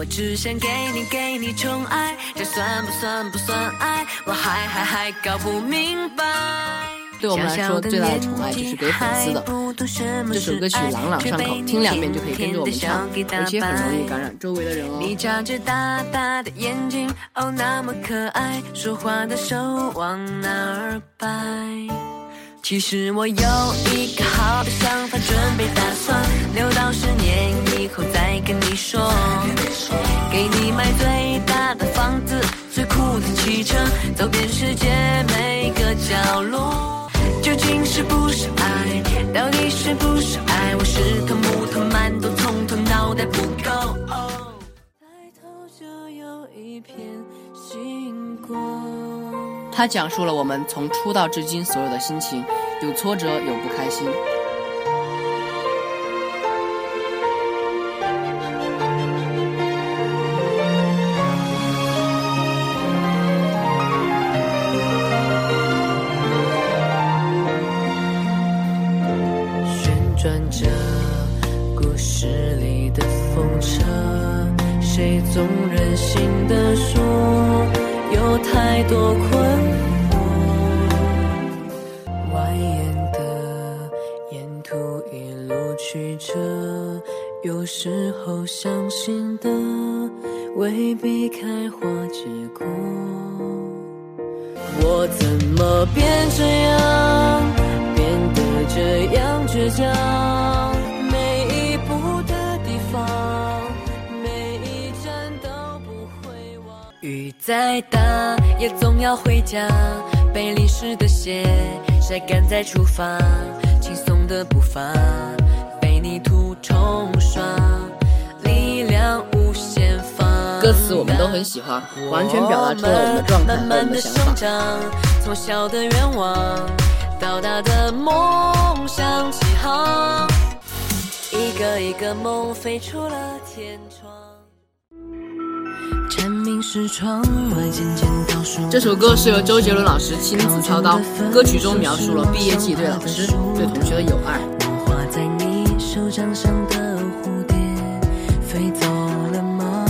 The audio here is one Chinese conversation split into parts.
我只想给你给你宠爱，这算不算不算爱？我还还还搞不明白。对我们来说，最大的宠爱就是给粉丝的。这首歌曲朗朗上口，听两遍就可以跟着我们唱，而且很容易感染周围的人哦。你眨着大大的眼睛，哦，那么可爱，说话的手往哪儿摆？其实我有一个好的想法，准备打算留到究竟是不是爱？到底是不是爱？我是头木头馒头，从头脑袋不够。抬头就有一片星光。他讲述了我们从出道至今所有的心情，有挫折，有不开心。转着故事里的风车，谁总任性的说有太多困惑。蜿蜒的沿途一路曲折，有时候相信的未必开花结果。我怎么变这样？这样倔强，每一步的地方，每一站都不会忘。雨再大，也总要回家。被淋湿的鞋晒干再出发，轻松的步伐被泥土冲刷，力量无限放。歌词我们都很喜欢，完全表达出了我们的状态和我们的想法。从小的愿望。一个梦飞出了天窗。蝉鸣是窗外渐渐倒数。这首歌是由周杰伦老师亲自操刀，歌曲中描述了毕业季对老师、对同学的友爱。画在你手掌上的蝴蝶飞走了吗？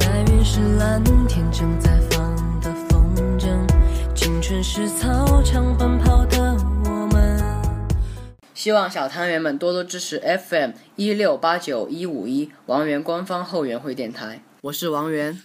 白云是蓝天正在。是操场奔跑的我们。希望小汤圆们多多支持 FM 一六八九一五一王源官方后援会电台。我是王源。